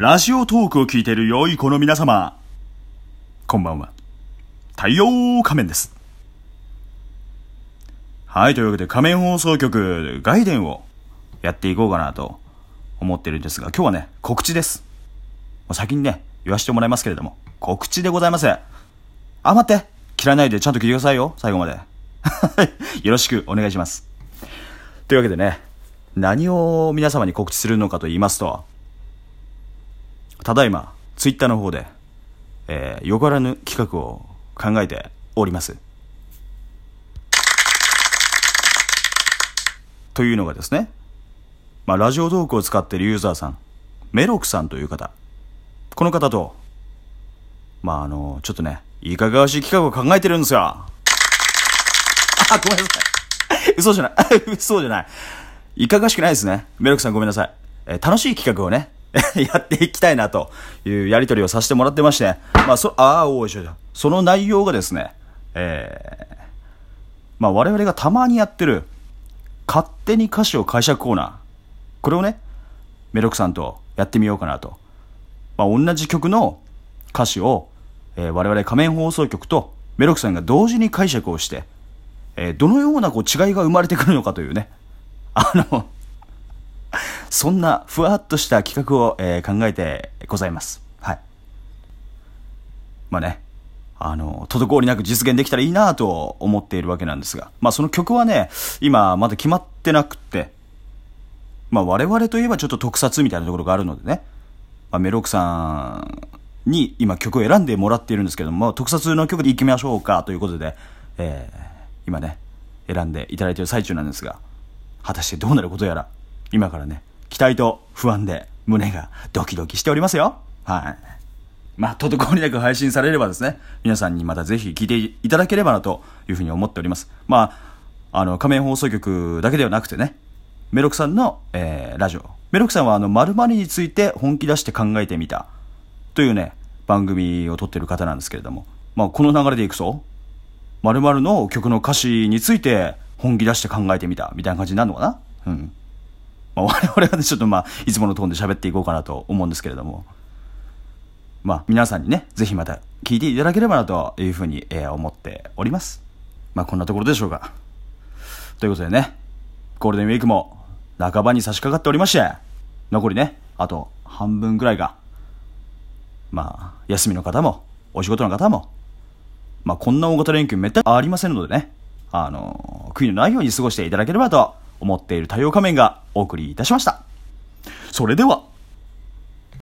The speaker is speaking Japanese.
ラジオトークを聞いている良い子の皆様、こんばんは。太陽仮面です。はい、というわけで仮面放送局、外伝をやっていこうかなと思ってるんですが、今日はね、告知です。先にね、言わせてもらいますけれども、告知でございます。あ、待って切らないでちゃんと聞いてくださいよ、最後まで。よろしくお願いします。というわけでね、何を皆様に告知するのかと言いますと、ただいま、ツイッターの方で、えー、よからぬ企画を考えております。というのがですね、まあ、ラジオトークを使っているユーザーさん、メロクさんという方、この方と、まあ、あの、ちょっとね、いかがわしい企画を考えてるんですよ。あ、ごめんなさい。嘘じゃない。嘘じゃない。いかがわしくないですね。メロクさんごめんなさい。えー楽しい企画をね、やっていきたいなというやりとりをさせてもらってまして、まあ、そ、ああ、おいしょその内容がですね、えー、まあ、我々がたまにやってる、勝手に歌詞を解釈コーナー。これをね、メロクさんとやってみようかなと。まあ、同じ曲の歌詞を、えー我々仮面放送局とメロクさんが同時に解釈をして、えーどのようなこう違いが生まれてくるのかというね。あの、そんなふわっとした企画を、えー考えてございます。はい。まあね、あの、滞りなく実現できたらいいなと思っているわけなんですが、まあその曲はね、今まだ決まってなくて、まあ我々といえばちょっと特撮みたいなところがあるのでね、まあ、メロクさんに今曲を選んでもらっているんですけども、特撮の曲で行きましょうかということで、えー今ね、選んでいただいている最中なんですが、果たしてどうなることやら、今からね、期待と不安で胸がドキドキしておりますよ。はい。まあ、滞りなく配信されればですね、皆さんにまたぜひ聞いていただければなというふうに思っております。まあ、あの、仮面放送局だけではなくてね、メロクさんの、えーラジオ。メロクさんはあの、〇〇について本気出して考えてみた。というね、番組を撮ってる方なんですけれども。まあ、この流れでいくと、〇〇の曲の歌詞について本気出して考えてみた。みたいな感じになるのかな？うん。まあ、我々はね、ちょっとまあ、いつものトーンで喋っていこうかなと思うんですけれども。まあ、皆さんにね、ぜひまた聞いていただければなというふうに、えー思っております。まあ、こんなところでしょうか。ということでね、ゴールデンウィークも半ばに差し掛かっておりまして、残りね、あと半分くらいが、まあ、休みの方も、お仕事の方も、まあ、こんな大型連休めったにありませんのでね、あの、悔いのないように過ごしていただければと思っている太陽仮面がお送りいたしました。それでは、